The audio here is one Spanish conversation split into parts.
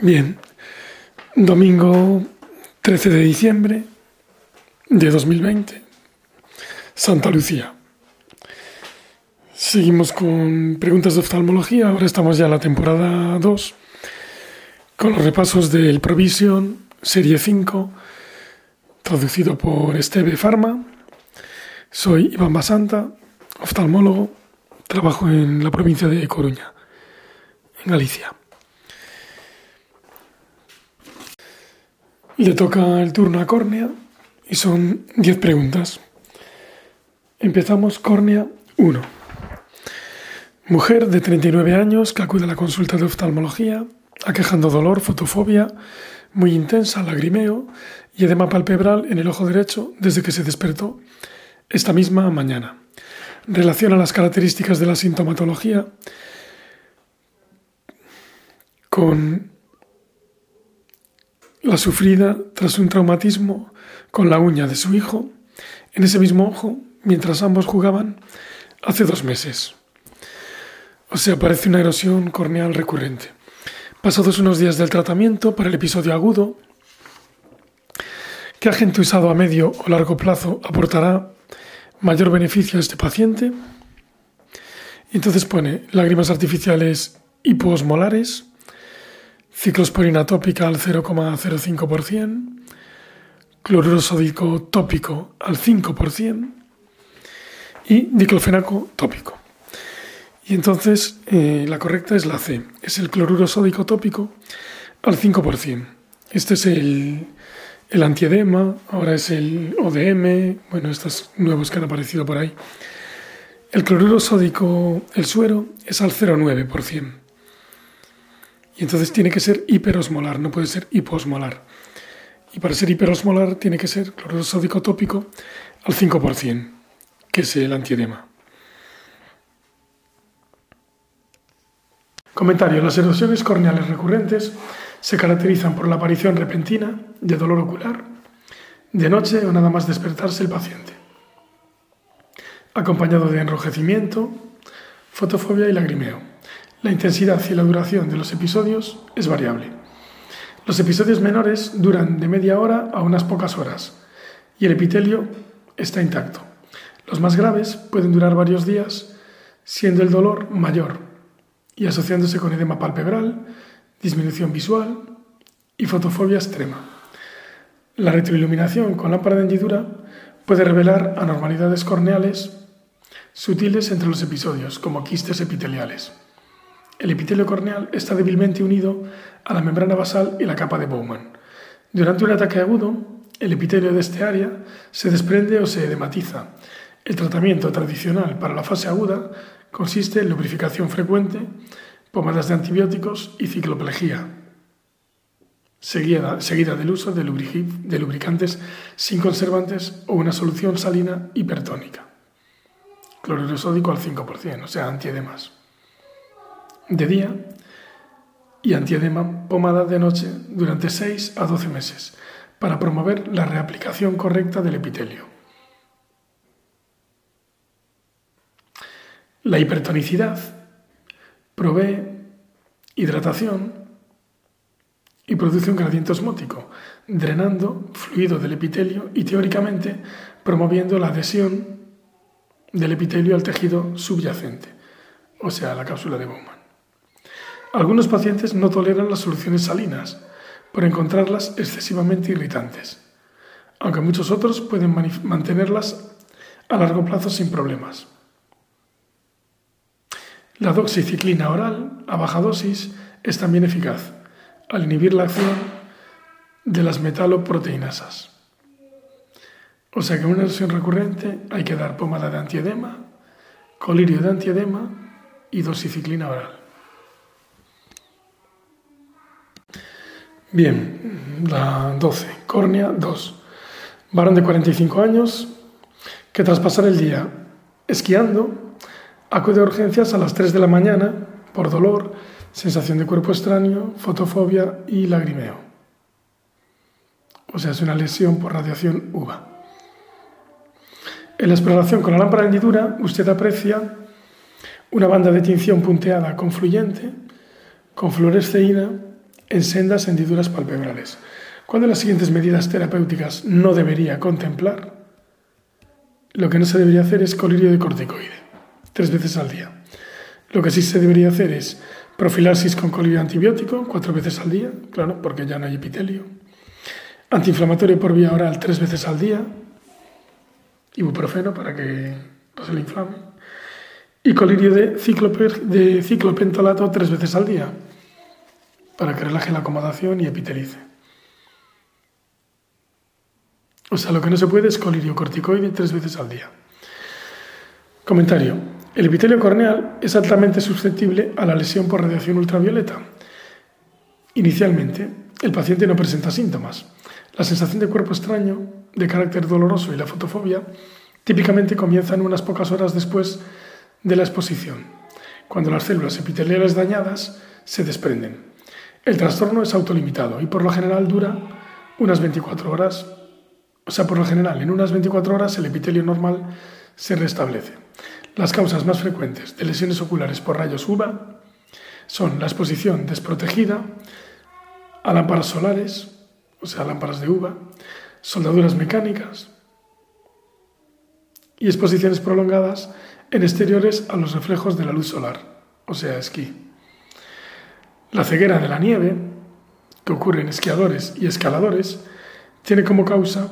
Bien, domingo 13 de diciembre de 2020, Santa Lucía. Seguimos con preguntas de oftalmología, ahora estamos ya en la temporada 2, con los repasos del Provision Serie 5, traducido por Esteve Pharma. Soy Iván Basanta, oftalmólogo, trabajo en la provincia de Coruña, en Galicia. Le toca el turno a córnea y son 10 preguntas. Empezamos córnea 1. Mujer de 39 años que acude a la consulta de oftalmología, aquejando dolor, fotofobia muy intensa, lagrimeo y edema palpebral en el ojo derecho desde que se despertó esta misma mañana. Relaciona las características de la sintomatología con la sufrida tras un traumatismo con la uña de su hijo en ese mismo ojo mientras ambos jugaban hace dos meses. O sea, parece una erosión corneal recurrente. Pasados unos días del tratamiento para el episodio agudo, ¿qué agente usado a medio o largo plazo aportará mayor beneficio a este paciente? entonces pone lágrimas artificiales hiposmolares, ciclosporina tópica al 0,05%, cloruro sódico tópico al 5% y diclofenaco tópico. Y entonces eh, la correcta es la C, es el cloruro sódico tópico al 5%. Este es el, el antiedema, ahora es el ODM, bueno, estos nuevos que han aparecido por ahí. El cloruro sódico, el suero, es al 0,9%. Y entonces tiene que ser hiperosmolar, no puede ser hiposmolar. Y para ser hiperosmolar tiene que ser cloruro sódico tópico al 5%, que es el antiedema. Comentario. Las erosiones corneales recurrentes se caracterizan por la aparición repentina de dolor ocular de noche o nada más despertarse el paciente, acompañado de enrojecimiento, fotofobia y lagrimeo. La intensidad y la duración de los episodios es variable. Los episodios menores duran de media hora a unas pocas horas y el epitelio está intacto. Los más graves pueden durar varios días, siendo el dolor mayor y asociándose con edema palpebral, disminución visual y fotofobia extrema. La retroiluminación con lámpara de hendidura puede revelar anormalidades corneales sutiles entre los episodios, como quistes epiteliales. El epitelio corneal está débilmente unido a la membrana basal y la capa de Bowman. Durante un ataque agudo, el epitelio de este área se desprende o se edematiza. El tratamiento tradicional para la fase aguda consiste en lubrificación frecuente, pomadas de antibióticos y cicloplegia, seguida, del uso de, de lubricantes sin conservantes o una solución salina hipertónica. Cloruro sódico al 5%, o sea, antiedemas de día y antiedema pomada de noche durante 6 a 12 meses para promover la reaplicación correcta del epitelio. La hipertonicidad provee hidratación y produce un gradiente osmótico, drenando fluido del epitelio y teóricamente promoviendo la adhesión del epitelio al tejido subyacente, o sea, la cápsula de Bowman. Algunos pacientes no toleran las soluciones salinas por encontrarlas excesivamente irritantes, aunque muchos otros pueden mantenerlas a largo plazo sin problemas. La doxiciclina oral a baja dosis es también eficaz al inhibir la acción de las metaloproteinasas. O sea que en una lesión recurrente hay que dar pomada de antiedema, colirio de antiedema y doxiciclina oral. Bien, la 12, córnea 2. Varón de 45 años que tras pasar el día esquiando acude a urgencias a las 3 de la mañana por dolor, sensación de cuerpo extraño, fotofobia y lagrimeo. O sea, es una lesión por radiación UVA. En la exploración con la lámpara de hendidura, usted aprecia una banda de tinción punteada confluyente con fluoresceína en sendas hendiduras palpebrales. ¿Cuál de las siguientes medidas terapéuticas no debería contemplar? Lo que no se debería hacer es colirio de corticoide, tres veces al día. Lo que sí se debería hacer es profilaxis con colirio antibiótico, cuatro veces al día, claro, porque ya no hay epitelio. Antiinflamatorio por vía oral, tres veces al día. Ibuprofeno para que no se le inflame. Y colirio de, de ciclopentolato tres veces al día, para que relaje la acomodación y epitelice. O sea, lo que no se puede es colirio corticoide tres veces al día. Comentario. El epitelio corneal es altamente susceptible a la lesión por radiación ultravioleta. Inicialmente, el paciente no presenta síntomas. La sensación de cuerpo extraño, de carácter doloroso y la fotofobia típicamente comienzan unas pocas horas después de la exposición, cuando las células epiteliales dañadas se desprenden. El trastorno es autolimitado y por lo general dura unas 24 horas, o sea, por lo general en unas 24 horas el epitelio normal se restablece. Las causas más frecuentes de lesiones oculares por rayos UVA son la exposición desprotegida a lámparas solares, o sea, lámparas de uva, soldaduras mecánicas y exposiciones prolongadas en exteriores a los reflejos de la luz solar, o sea, esquí. La ceguera de la nieve, que ocurre en esquiadores y escaladores, tiene como causa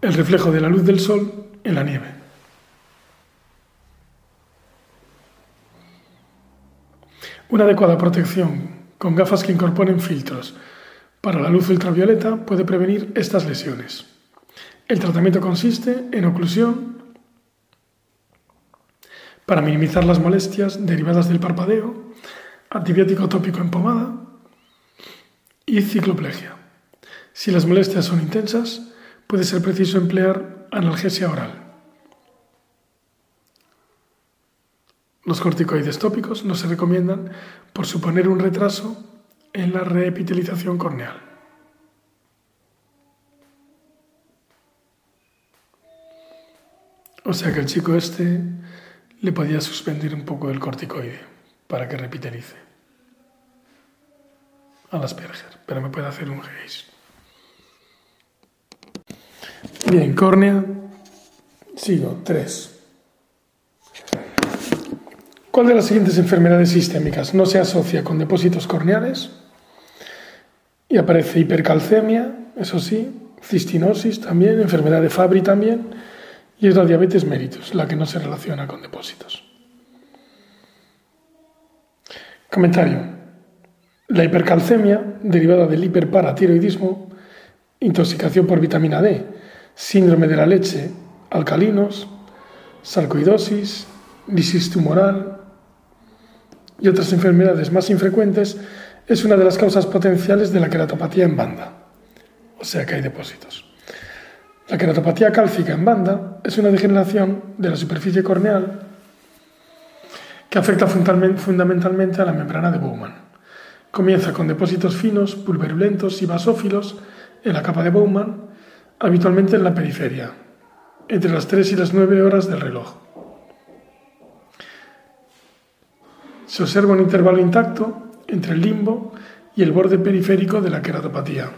el reflejo de la luz del sol en la nieve. Una adecuada protección con gafas que incorporen filtros para la luz ultravioleta puede prevenir estas lesiones. El tratamiento consiste en oclusión para minimizar las molestias derivadas del parpadeo, antibiótico tópico en pomada y cicloplegia. Si las molestias son intensas, puede ser preciso emplear analgesia oral. Los corticoides tópicos no se recomiendan por suponer un retraso en la reepitelización corneal. O sea que el chico este le podía suspender un poco el corticoide para que repitelice. Al Asperger, pero me puede hacer un Gaze. Bien, córnea. Sigo, tres. ¿Cuál de las siguientes enfermedades sistémicas no se asocia con depósitos corneales? Y aparece hipercalcemia, eso sí, cistinosis también, enfermedad de Fabry también, y es la diabetes mellitus, la que no se relaciona con depósitos. Comentario. La hipercalcemia, derivada del hiperparatiroidismo, intoxicación por vitamina D, síndrome de la leche, alcalinos, sarcoidosis, lisis tumoral y otras enfermedades más infrecuentes, es una de las causas potenciales de la queratopatía en banda, o sea que hay depósitos. La queratopatía cálcica en banda es una degeneración de la superficie corneal que afecta fundamentalmente a la membrana de Bowman. Comienza con depósitos finos, pulverulentos y basófilos en la capa de Bowman, habitualmente en la periferia, entre las 3 y las 9 horas del reloj. Se observa un intervalo intacto entre el limbo y el borde periférico de la queratopatía.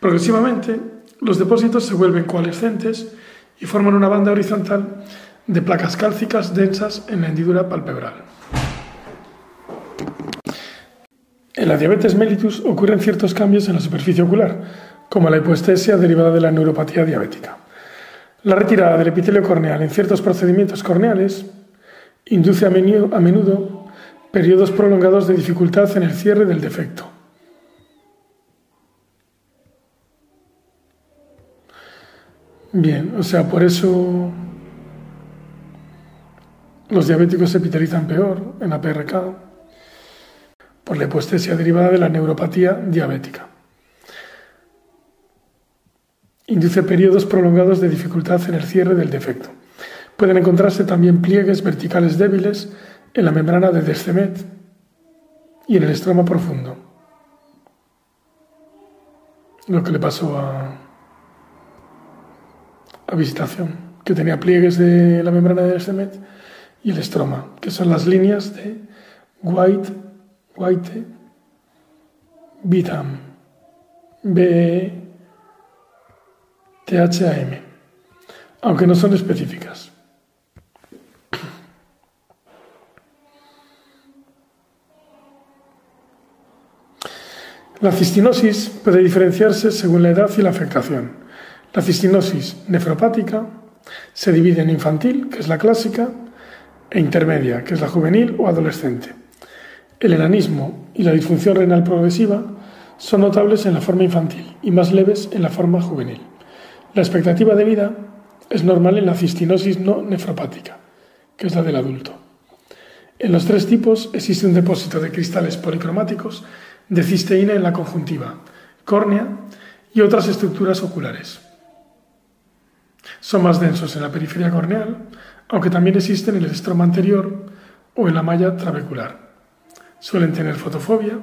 Progresivamente, los depósitos se vuelven coalescentes y forman una banda horizontal de placas cálcicas densas en la hendidura palpebral. En la diabetes mellitus ocurren ciertos cambios en la superficie ocular, como la hipoestesia derivada de la neuropatía diabética. La retirada del epitelio corneal en ciertos procedimientos corneales induce a menudo periodos prolongados de dificultad en el cierre del defecto. Bien, o sea, por eso los diabéticos se epitelizan peor en la PRK por la hipoestesia derivada de la neuropatía diabética. Induce periodos prolongados de dificultad en el cierre del defecto. Pueden encontrarse también pliegues verticales débiles en la membrana de Descemet y en el estroma profundo. Lo que le pasó a, a visitación, que tenía pliegues de la membrana de Descemet y el estroma, que son las líneas de White, White Vitam, B, THAM, aunque no son específicas. La cistinosis puede diferenciarse según la edad y la afectación. La cistinosis nefropática se divide en infantil, que es la clásica, e intermedia, que es la juvenil o adolescente. El enanismo y la disfunción renal progresiva son notables en la forma infantil y más leves en la forma juvenil. La expectativa de vida es normal en la cistinosis no nefropática, que es la del adulto. En los tres tipos existe un depósito de cristales policromáticos de cisteína en la conjuntiva, córnea y otras estructuras oculares. Son más densos en la periferia corneal, aunque también existen en el estroma anterior o en la malla trabecular. Suelen tener fotofobia,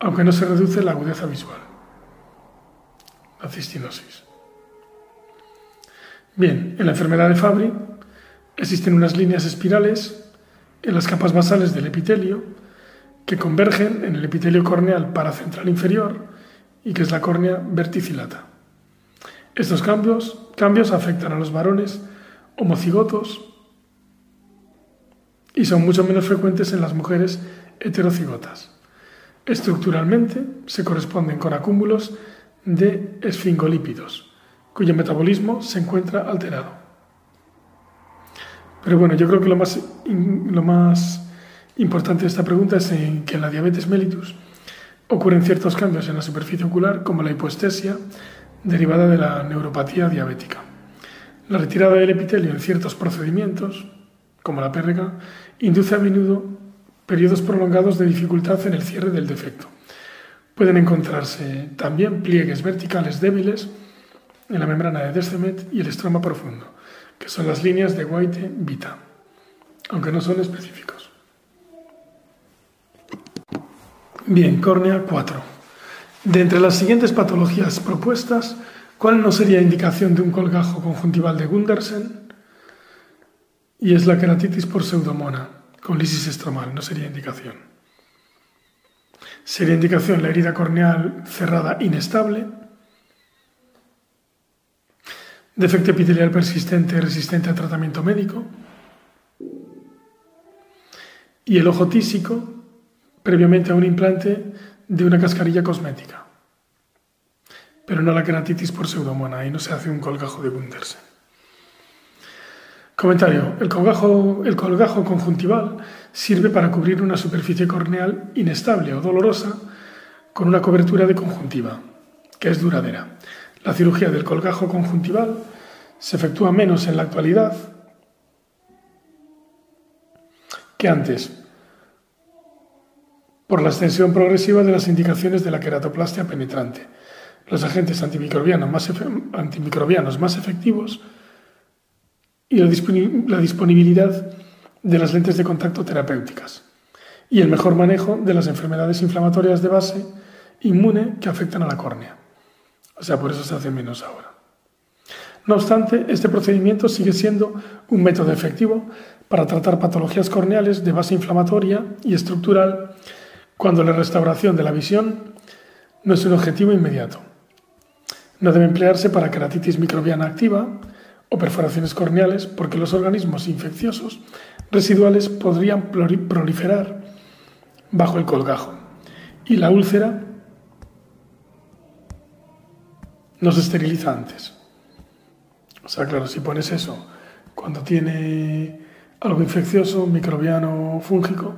aunque no se reduce la agudeza visual. La cistinosis. Bien, en la enfermedad de Fabry existen unas líneas espirales en las capas basales del epitelio que convergen en el epitelio corneal paracentral inferior y que es la córnea verticilata. Estos cambios, cambios afectan a los varones homocigotos y son mucho menos frecuentes en las mujeres heterocigotas. Estructuralmente se corresponden con acúmulos de esfingolípidos, cuyo metabolismo se encuentra alterado. Pero bueno, yo creo que lo más, lo más Importante esta pregunta es en que en la diabetes mellitus ocurren ciertos cambios en la superficie ocular como la hipoestesia derivada de la neuropatía diabética. La retirada del epitelio en ciertos procedimientos, como la PRK, induce a menudo periodos prolongados de dificultad en el cierre del defecto. Pueden encontrarse también pliegues verticales débiles en la membrana de Descemet y el estroma profundo, que son las líneas de White-Vita, aunque no son específicos. Bien, córnea 4. De entre las siguientes patologías propuestas, ¿cuál no sería indicación de un colgajo conjuntival de Gundersen? Y es la queratitis por pseudomona, con lisis estromal, no sería indicación. Sería indicación la herida corneal cerrada inestable, defecto epitelial persistente resistente a tratamiento médico, y el ojo tísico previamente a un implante de una cascarilla cosmética. Pero no la queratitis por pseudomona, y no se hace un colgajo de Gundersen. Comentario. El colgajo, el colgajo conjuntival sirve para cubrir una superficie corneal inestable o dolorosa con una cobertura de conjuntiva, que es duradera. La cirugía del colgajo conjuntival se efectúa menos en la actualidad que antes, por la extensión progresiva de las indicaciones de la queratoplastia penetrante. Los agentes antimicrobianos más, antimicrobianos más efectivos y la disponibilidad de las lentes de contacto terapéuticas y el mejor manejo de las enfermedades inflamatorias de base inmune que afectan a la córnea. O sea, por eso se hace menos ahora. No obstante, este procedimiento sigue siendo un método efectivo para tratar patologías corneales de base inflamatoria y estructural cuando la restauración de la visión no es un objetivo inmediato. No debe emplearse para queratitis microbiana activa o perforaciones corneales porque los organismos infecciosos residuales podrían proliferar bajo el colgajo y la úlcera no se esteriliza antes. O sea, claro, si pones eso cuando tiene algo infeccioso, microbiano o fúngico,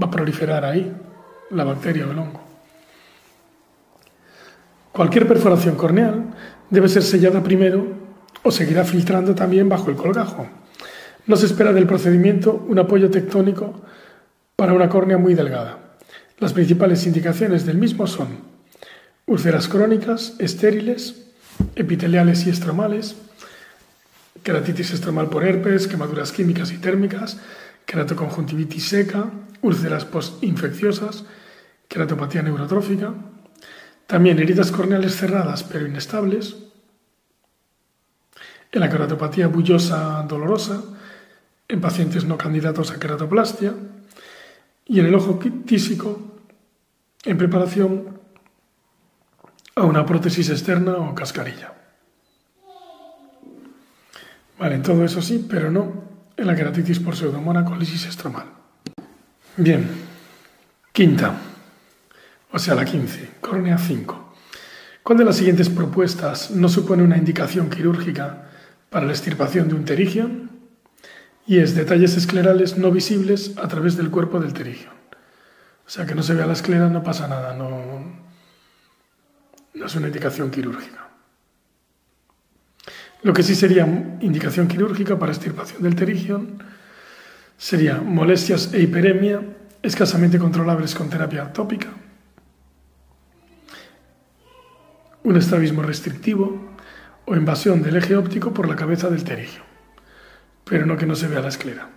va a proliferar ahí la bacteria o el hongo. Cualquier perforación corneal debe ser sellada primero o seguirá filtrando también bajo el colgajo. No se espera del procedimiento un apoyo tectónico para una córnea muy delgada. Las principales indicaciones del mismo son úlceras crónicas, estériles, epiteliales y estromales, queratitis estromal por herpes, quemaduras químicas y térmicas, queratoconjuntivitis seca, úlceras postinfecciosas, queratopatía neurotrófica, también heridas corneales cerradas pero inestables, en la queratopatía bullosa dolorosa, en pacientes no candidatos a queratoplastia, y en el ojo tísico. En preparación a una prótesis externa o cascarilla. Vale, en todo eso sí, pero no en la queratitis por pseudomona-colisis estromal. Bien, quinta, o sea, la 15, córnea 5. ¿Cuál de las siguientes propuestas no supone una indicación quirúrgica para la extirpación de un terigion? Y es detalles esclerales no visibles a través del cuerpo del terigion. O sea, que no se vea la esclera, no pasa nada, no, no es una indicación quirúrgica. Lo que sí sería indicación quirúrgica para extirpación del terigion sería molestias e hiperemia escasamente controlables con terapia tópica, un estrabismo restrictivo o invasión del eje óptico por la cabeza del terigio, pero no que no se vea la esclera.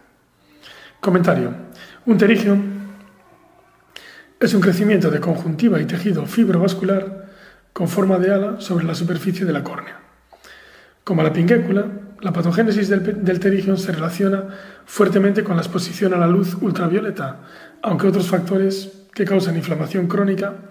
Comentario. Un terigio es un crecimiento de conjuntiva y tejido fibrovascular con forma de ala sobre la superficie de la córnea. Como la pinguécula, la patogénesis del, del se relaciona fuertemente con la exposición a la luz ultravioleta, aunque otros factores que causan inflamación crónica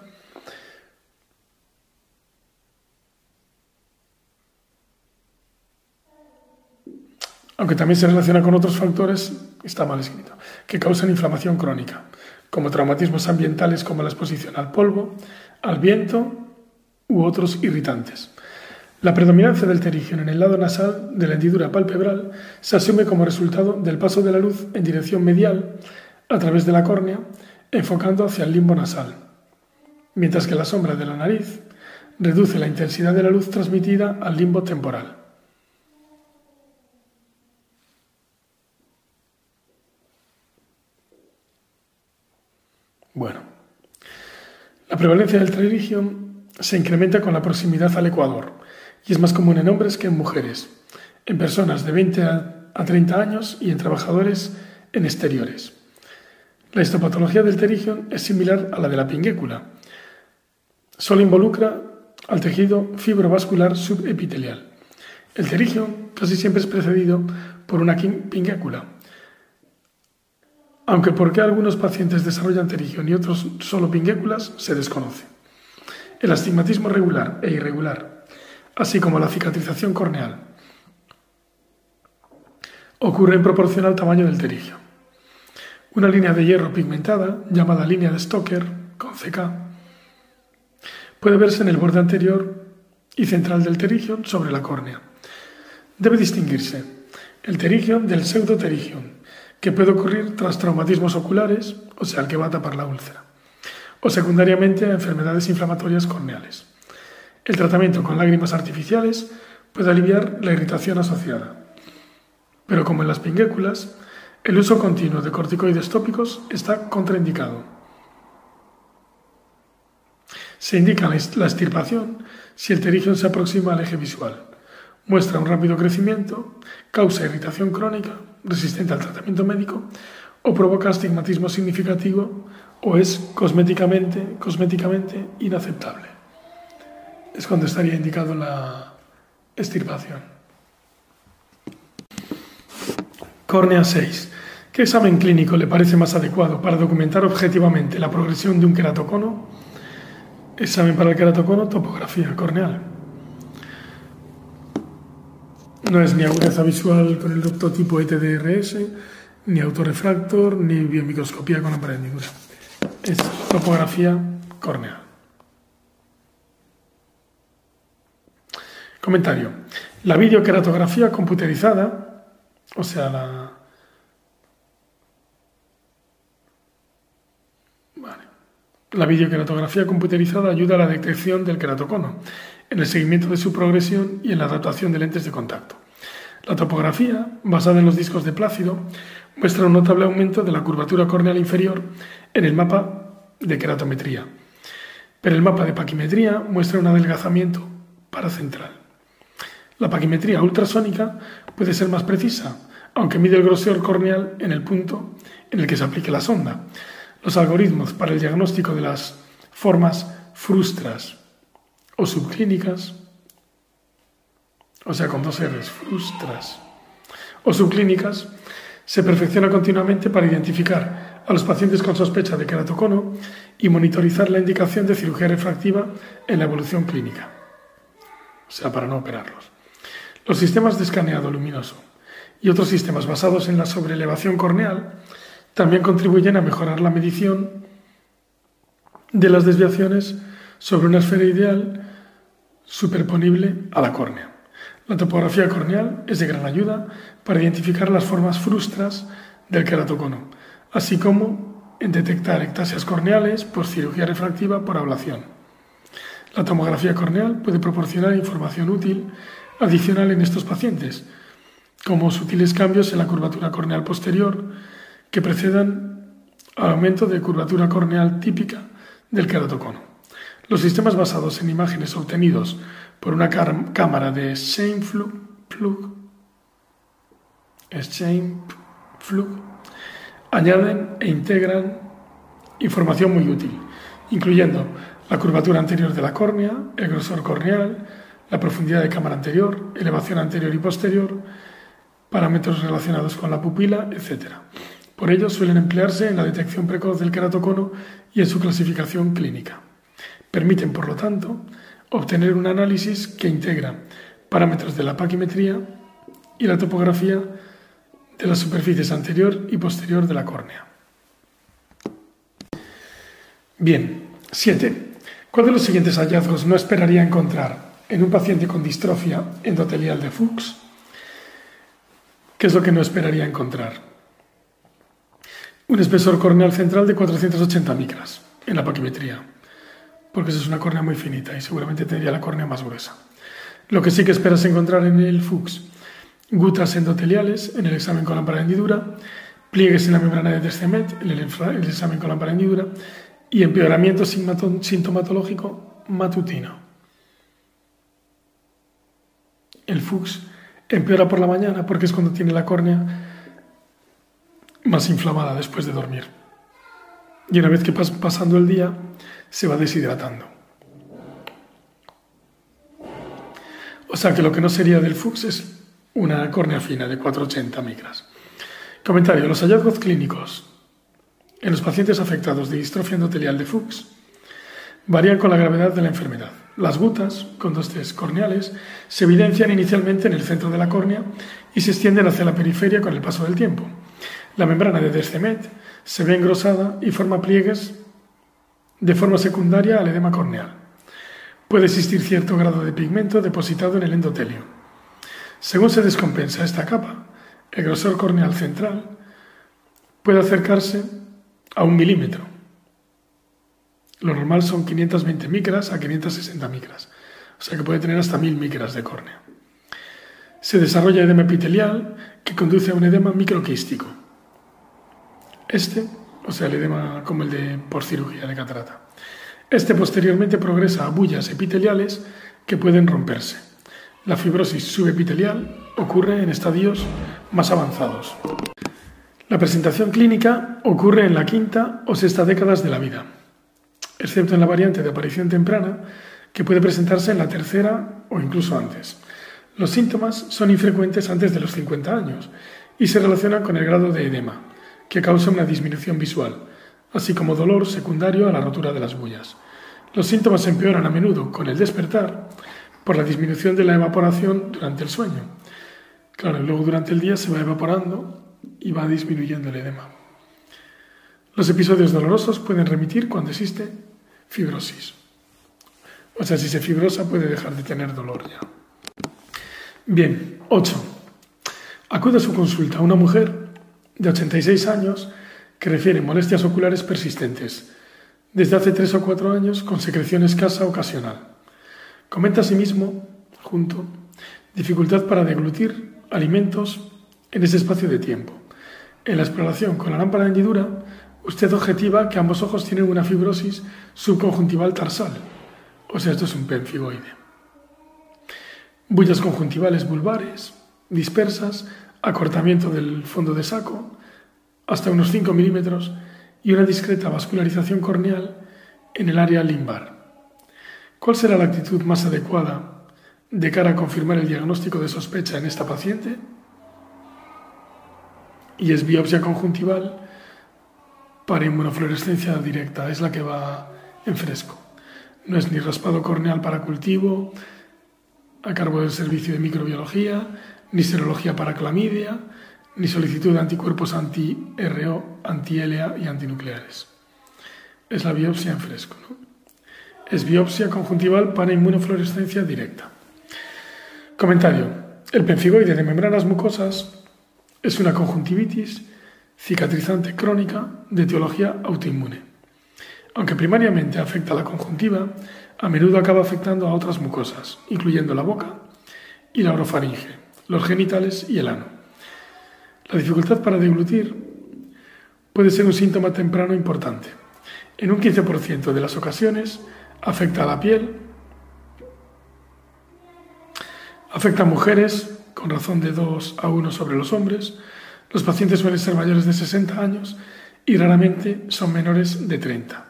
aunque también se relaciona con otros factores, está mal escrito, que causan inflamación crónica, como traumatismos ambientales como la exposición al polvo, al viento u otros irritantes. La predominancia del terigio en el lado nasal de la hendidura palpebral se asume como resultado del paso de la luz en dirección medial a través de la córnea, enfocando hacia el limbo nasal, mientras que la sombra de la nariz reduce la intensidad de la luz transmitida al limbo temporal. Bueno, la prevalencia del terigio se incrementa con la proximidad al ecuador y es más común en hombres que en mujeres, en personas de 20 a 30 años y en trabajadores en exteriores. La histopatología del terigio es similar a la de la pinguécula. Solo involucra al tejido fibrovascular subepitelial. El terigio casi siempre es precedido por una pinguécula, aunque por qué algunos pacientes desarrollan terigio y otros solo pinguéculas se desconoce. El astigmatismo regular e irregular, así como la cicatrización corneal, ocurre en proporción al tamaño del terigio. Una línea de hierro pigmentada, llamada línea de Stoker, con CK, puede verse en el borde anterior y central del terigio sobre la córnea. Debe distinguirse el terigio del pseudoterigio, que puede ocurrir tras traumatismos oculares, o sea, el que va a tapar la úlcera, o secundariamente a enfermedades inflamatorias corneales. El tratamiento con lágrimas artificiales puede aliviar la irritación asociada, pero como en las pinguéculas, el uso continuo de corticoides tópicos está contraindicado. Se indica la extirpación si el terigio se aproxima al eje visual, muestra un rápido crecimiento, causa irritación crónica resistente al tratamiento médico o provoca astigmatismo significativo o es cosméticamente, inaceptable. Es cuando estaría indicado la extirpación. Córnea 6. ¿Qué examen clínico le parece más adecuado para documentar objetivamente la progresión de un queratocono? Examen para el queratocono, topografía corneal. No es ni agudeza visual con el doctotipo ETDRS, ni autorefractor, ni biomicroscopía con la hendidura. Es topografía corneal. Comentario. La videoqueratografía computerizada, o sea, la, La videoqueratografía computerizada ayuda a la detección del queratocono, en el seguimiento de su progresión y en la adaptación de lentes de contacto. La topografía, basada en los discos de Plácido, muestra un notable aumento de la curvatura corneal inferior en el mapa de queratometría, pero el mapa de paquimetría muestra un adelgazamiento paracentral. La paquimetría ultrasónica puede ser más precisa, aunque mide el grosor corneal en el punto en el que se aplique la sonda. Los algoritmos para el diagnóstico de las formas frustras o subclínicas, o sea, con dos R's, frustras, o subclínicas, se perfecciona continuamente para identificar a los pacientes con sospecha de queratocono y monitorizar la indicación de cirugía refractiva en la evolución clínica, o sea, para no operarlos. Los sistemas de escaneado luminoso y otros sistemas basados en la sobreelevación corneal también contribuyen a mejorar la medición de las desviaciones sobre una esfera ideal superponible a la córnea. La topografía corneal es de gran ayuda para identificar las formas frustras del queratocono, así como en detectar ectasias corneales por cirugía refractiva por ablación. La tomografía corneal puede proporcionar información útil adicional en estos pacientes, como sutiles cambios en la curvatura corneal posterior que precedan al aumento de curvatura corneal típica del queratocono. Los sistemas basados en imágenes obtenidos por una cámara de Scheimpflug, añaden e integran información muy útil, incluyendo la curvatura anterior de la córnea, el grosor corneal, la profundidad de cámara anterior, elevación anterior y posterior, parámetros relacionados con la pupila, etc. Por ello suelen emplearse en la detección precoz del queratocono y en su clasificación clínica. Permiten, por lo tanto, obtener un análisis que integra parámetros de la paquimetría y la topografía de las superficies anterior y posterior de la córnea. Bien, 7. ¿Cuál de los siguientes hallazgos no esperaría encontrar en un paciente con distrofia endotelial de Fuchs? ¿Qué es lo que no esperaría encontrar? Un espesor corneal central de 480 micras en la paquimetría porque esa es una córnea muy finita y seguramente tendría la córnea más gruesa. Lo que sí que esperas encontrar en el Fuchs, gutas endoteliales en el examen con lámpara de hendidura, pliegues en la membrana de Descemet en el, examen con lámpara de hendidura y empeoramiento sintomatológico matutino. El Fuchs empeora por la mañana porque es cuando tiene la córnea más inflamada después de dormir. Y una vez que pasa pasando el día, se va deshidratando. O sea que lo que no sería del Fuchs es una córnea fina de 480 micras. Comentario. Los hallazgos clínicos en los pacientes afectados de distrofia endotelial de Fuchs varían con la gravedad de la enfermedad. Las gutas, con dos test corneales, se evidencian inicialmente en el centro de la córnea y se extienden hacia la periferia con el paso del tiempo. La membrana de Descemet se ve engrosada y forma pliegues de forma secundaria al edema corneal. Puede existir cierto grado de pigmento depositado en el endotelio. Según se descompensa esta capa, el grosor corneal central puede acercarse a un milímetro. Lo normal son 520 micras a 560 micras, o sea que puede tener hasta 1000 micras de córnea. Se desarrolla edema epitelial que conduce a un edema microquístico. Este o sea, el edema como el de por cirugía de catarata. Este posteriormente progresa a bullas epiteliales que pueden romperse. La fibrosis subepitelial ocurre en estadios más avanzados. La presentación clínica ocurre en la quinta o sexta décadas de la vida, excepto en la variante de aparición temprana que puede presentarse en la tercera o incluso antes. Los síntomas son infrecuentes antes de los 50 años y se relacionan con el grado de edema, que causa una disminución visual, así como dolor secundario a la rotura de las bullas. Los síntomas empeoran a menudo con el despertar por la disminución de la evaporación durante el sueño. Claro, luego durante el día se va evaporando y va disminuyendo el edema. Los episodios dolorosos pueden remitir cuando existe fibrosis. O sea, si se fibrosa puede dejar de tener dolor ya. Bien, 8. Acude a su consulta una mujer de 86 años que refiere molestias oculares persistentes, desde hace 3 o 4 años con secreción escasa ocasional. Comenta asimismo, junto, dificultad para deglutir alimentos en ese espacio de tiempo. En la exploración con la lámpara de hendidura, usted objetiva que ambos ojos tienen una fibrosis subconjuntival tarsal, o sea, esto es un penfigoide. Bullas conjuntivales vulvares, dispersas, acortamiento del fondo de saco hasta unos 5 milímetros y una discreta vascularización corneal en el área limbar. ¿Cuál será la actitud más adecuada de cara a confirmar el diagnóstico de sospecha en esta paciente? Y es biopsia conjuntival para inmunofluorescencia directa, es la que va en fresco. No es ni raspado corneal para cultivo, a cargo del Servicio de Microbiología, ni serología para clamidia, ni solicitud de anticuerpos anti-RO, anti-LA y antinucleares. Es la biopsia en fresco. Es biopsia conjuntival para inmunofluorescencia directa. Comentario. El penfigoide de membranas mucosas es una conjuntivitis cicatrizante crónica de etiología autoinmune. Aunque primariamente afecta a la conjuntiva, a menudo acaba afectando a otras mucosas, incluyendo la boca y la orofaringe, los genitales y el ano. La dificultad para deglutir puede ser un síntoma temprano importante. En un 15% de las ocasiones afecta a la piel, afecta a mujeres, con razón de 2 a 1 sobre los hombres, los pacientes suelen ser mayores de 60 años y raramente son menores de 30.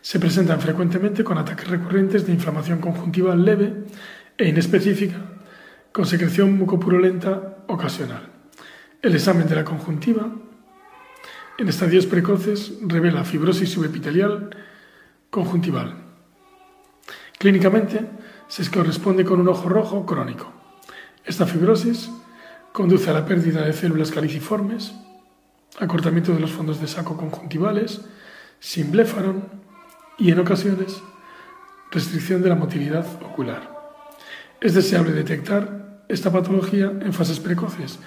Se presentan frecuentemente con ataques recurrentes de inflamación conjuntiva leve e inespecífica, con secreción mucopurulenta ocasional. El examen de la conjuntiva en estadios precoces revela fibrosis subepitelial conjuntival. Clínicamente se corresponde con un ojo rojo crónico. Esta fibrosis conduce a la pérdida de células caliciformes, acortamiento de los fondos de saco conjuntivales, sin bléfaron, y en ocasiones restricción de la motilidad ocular. Es deseable detectar esta patología en fases precoces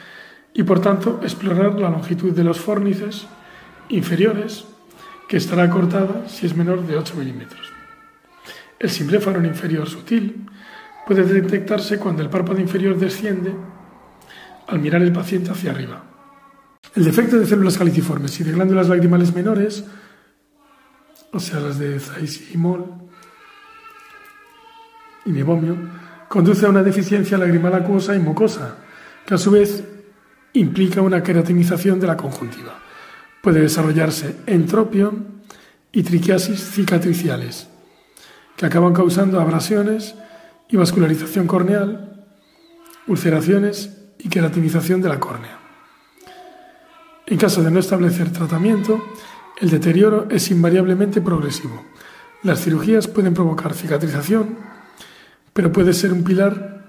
y por tanto explorar la longitud de los fórnices inferiores que estará cortada si es menor de 8 milímetros. El simbléfaron inferior sutil puede detectarse cuando el párpado inferior desciende al mirar el paciente hacia arriba. El defecto de células caliciformes y de glándulas lagrimales menores o sea, las de Zeiss y y Mebomio, conduce a una deficiencia lagrimal acuosa y mucosa, que a su vez implica una queratinización de la conjuntiva. Puede desarrollarse entropio y triquiasis cicatriciales, que acaban causando abrasiones y vascularización corneal, ulceraciones y queratinización de la córnea. En caso de no establecer tratamiento, el deterioro es invariablemente progresivo. Las cirugías pueden provocar cicatrización, pero puede ser un pilar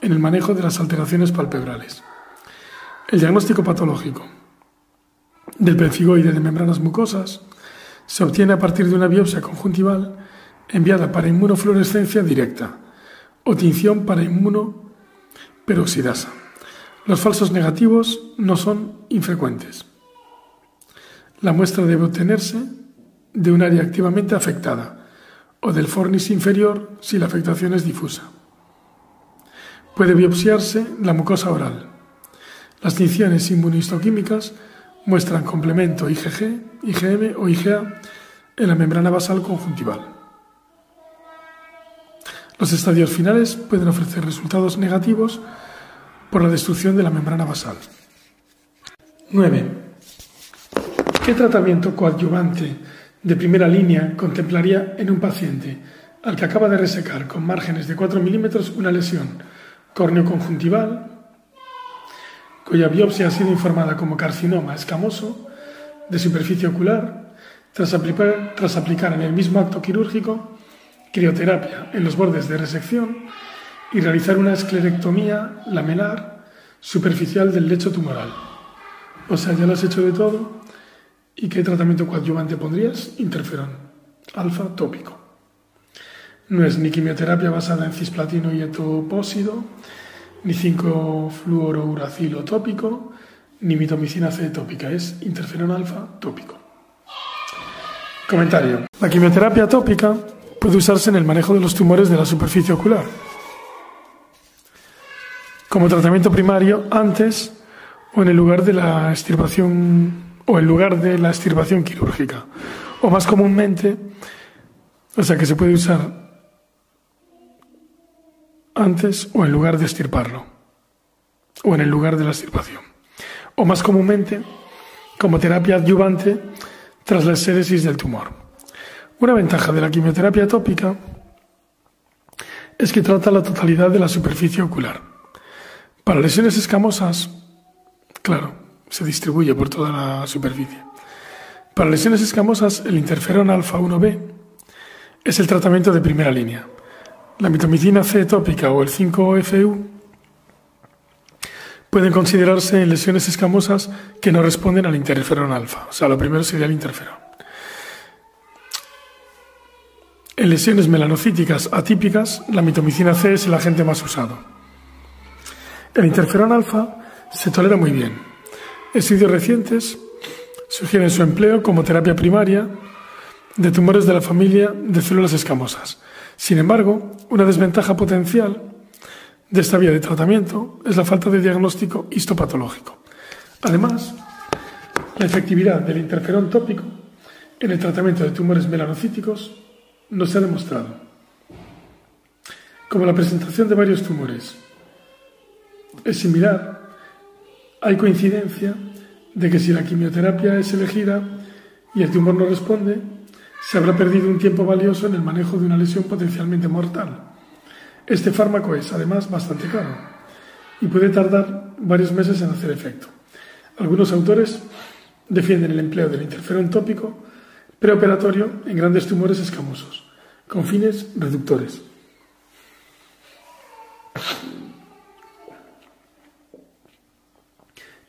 en el manejo de las alteraciones palpebrales. El diagnóstico patológico del penfigoide de membranas mucosas se obtiene a partir de una biopsia conjuntival enviada para inmunofluorescencia directa o tinción para inmunoperoxidasa. Los falsos negativos no son infrecuentes. La muestra debe obtenerse de un área activamente afectada o del fornis inferior si la afectación es difusa. Puede biopsiarse la mucosa oral. Las tinciones inmunistoquímicas muestran complemento IgG, IgM o IgA en la membrana basal conjuntival. Los estadios finales pueden ofrecer resultados negativos por la destrucción de la membrana basal. 9. ¿Qué tratamiento coadyuvante de primera línea contemplaría en un paciente al que acaba de resecar con márgenes de 4 milímetros una lesión córneo-conjuntival, cuya biopsia ha sido informada como carcinoma escamoso de superficie ocular, tras aplicar, tras aplicar en el mismo acto quirúrgico crioterapia en los bordes de resección y realizar una esclerectomía lamelar superficial del lecho tumoral. O sea, ya lo has hecho de todo ¿Y qué tratamiento coadyuvante pondrías? Interferón alfa tópico. No es ni quimioterapia basada en cisplatino y etopósido, ni 5-fluorouracilo tópico, ni mitomicina C tópica, es interferón alfa tópico. Comentario. La quimioterapia tópica puede usarse en el manejo de los tumores de la superficie ocular. Como tratamiento primario antes o en el lugar de la extirpación o en lugar de la extirpación quirúrgica. O más comúnmente, o sea que se puede usar antes o en lugar de extirparlo, o en el lugar de la extirpación. O más comúnmente, como terapia adyuvante tras la exéresis del tumor. Una ventaja de la quimioterapia tópica es que trata la totalidad de la superficie ocular. Para lesiones escamosas, claro, se distribuye por toda la superficie. Para lesiones escamosas, el interferón alfa 1B es el tratamiento de primera línea. La mitomicina C tópica o el 5-FU pueden considerarse en lesiones escamosas que no responden al interferón alfa. O sea, lo primero sería el interferón. En lesiones melanocíticas atípicas, la mitomicina C es el agente más usado. El interferón alfa se tolera muy bien. Estudios recientes sugieren su empleo como terapia primaria de tumores de la familia de células escamosas. Sin embargo, una desventaja potencial de esta vía de tratamiento es la falta de diagnóstico histopatológico. Además, la efectividad del interferón tópico en el tratamiento de tumores melanocíticos no se ha demostrado. Como la presentación de varios tumores es similar, hay coincidencia de que si la quimioterapia es elegida y el tumor no responde, se habrá perdido un tiempo valioso en el manejo de una lesión potencialmente mortal. Este fármaco es, además, bastante caro y puede tardar varios meses en hacer efecto. Algunos autores defienden el empleo del interferón tópico preoperatorio en grandes tumores escamosos, con fines reductores.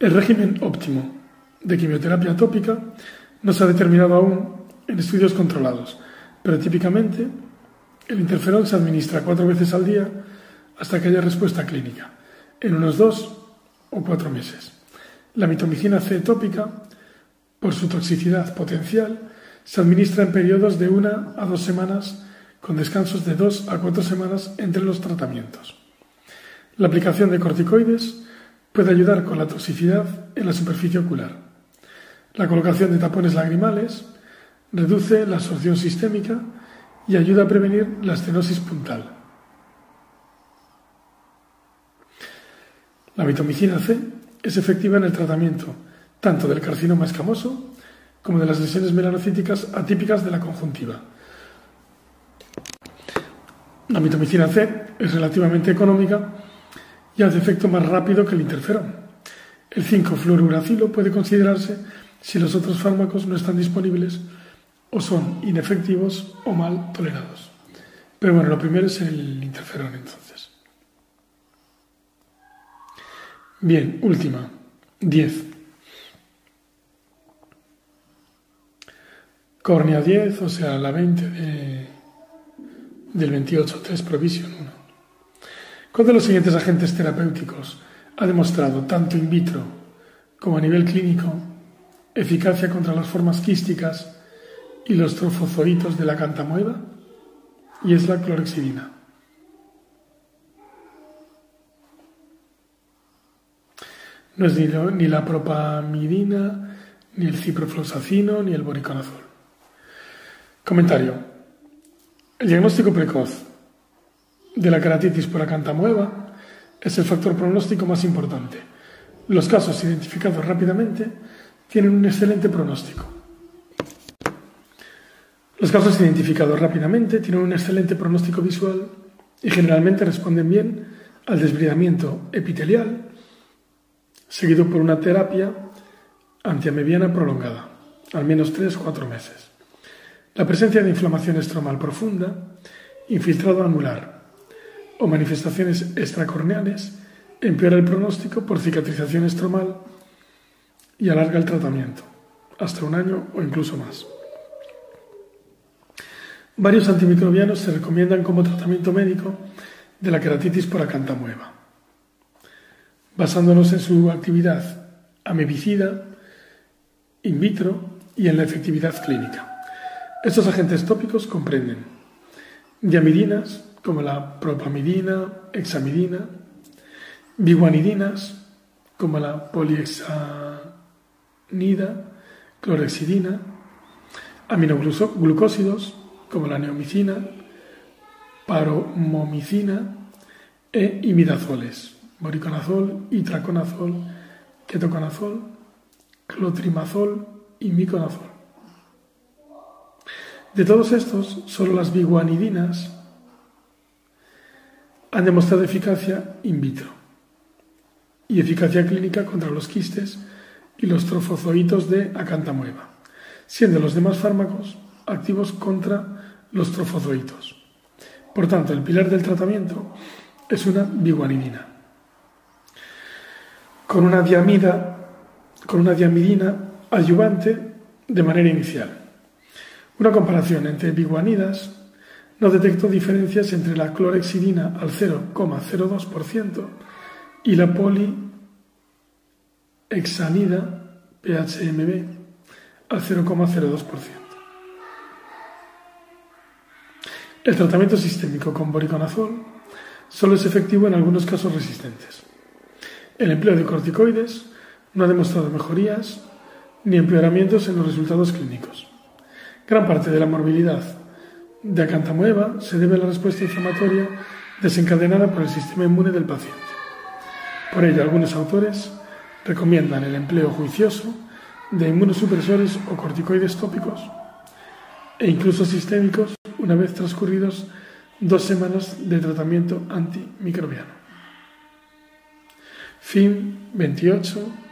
El régimen óptimo de quimioterapia tópica no se ha determinado aún en estudios controlados, pero típicamente el interferón se administra cuatro veces al día hasta que haya respuesta clínica, en unos dos o cuatro meses. La mitomicina C tópica, por su toxicidad potencial, se administra en periodos de una a dos semanas con descansos de dos a cuatro semanas entre los tratamientos. La aplicación de corticoides puede ayudar con la toxicidad en la superficie ocular. La colocación de tapones lagrimales reduce la absorción sistémica y ayuda a prevenir la estenosis puntal. La mitomicina C es efectiva en el tratamiento tanto del carcinoma escamoso como de las lesiones melanocíticas atípicas de la conjuntiva. La mitomicina C es relativamente económica y hace efecto más rápido que el interferón. El 5-fluoruracilo puede considerarse si los otros fármacos no están disponibles o son inefectivos o mal tolerados. Pero bueno, lo primero es el interferón entonces. Bien, última, 10. Córnea 10, o sea, la 20 de, del 28, 3 Provision 1. ¿Cuál de los siguientes agentes terapéuticos ha demostrado, tanto in vitro como a nivel clínico, eficacia contra las formas quísticas y los trofozoitos de la cantamueva, y es la clorexidina. No es ni, la propamidina, ni el ciprofloxacino, ni el boriconazol. Comentario. El diagnóstico precoz de la keratitis por acantamueva es el factor pronóstico más importante. Los casos identificados rápidamente tienen un excelente pronóstico. Los casos identificados rápidamente tienen un excelente pronóstico visual y generalmente responden bien al desbridamiento epitelial, seguido por una terapia antiamebiana prolongada, al menos 3-4 meses. La presencia de inflamación estromal profunda, infiltrado anular o manifestaciones extracorneales empeora el pronóstico por cicatrización estromal y alarga el tratamiento, hasta un año o incluso más. Varios antimicrobianos se recomiendan como tratamiento médico de la queratitis por acantamueva, basándonos en su actividad amebicida, in vitro y en la efectividad clínica. Estos agentes tópicos comprenden diamidinas como la propamidina, hexamidina, biguanidinas como la polihexanida, clorexidina, aminoglucósidos como la neomicina, paromomicina e imidazoles, boriconazol, itraconazol, ketoconazol, clotrimazol y miconazol. De todos estos, solo las biguanidinas han demostrado eficacia in vitro y eficacia clínica contra los quistes y los trofozoitos de acantamueva. siendo los demás fármacos activos contra los trofozoitos. Por tanto, el pilar del tratamiento es una biguanidina. Con una diamida, con una diamidina adyuvante de manera inicial. Una comparación entre biguanidas no detectó diferencias entre la clorexidina al 0,02% y la poliexanida PHMB al 0,02%. El tratamiento sistémico con boriconazol solo es efectivo en algunos casos resistentes. El empleo de corticoides no ha demostrado mejorías ni empeoramientos en los resultados clínicos. Gran parte de la morbilidad de acantamueva se debe a la respuesta inflamatoria desencadenada por el sistema inmune del paciente. Por ello, algunos autores recomiendan el empleo juicioso de inmunosupresores o corticoides tópicos e incluso sistémicos una vez transcurridos dos semanas de tratamiento antimicrobiano. Fin 28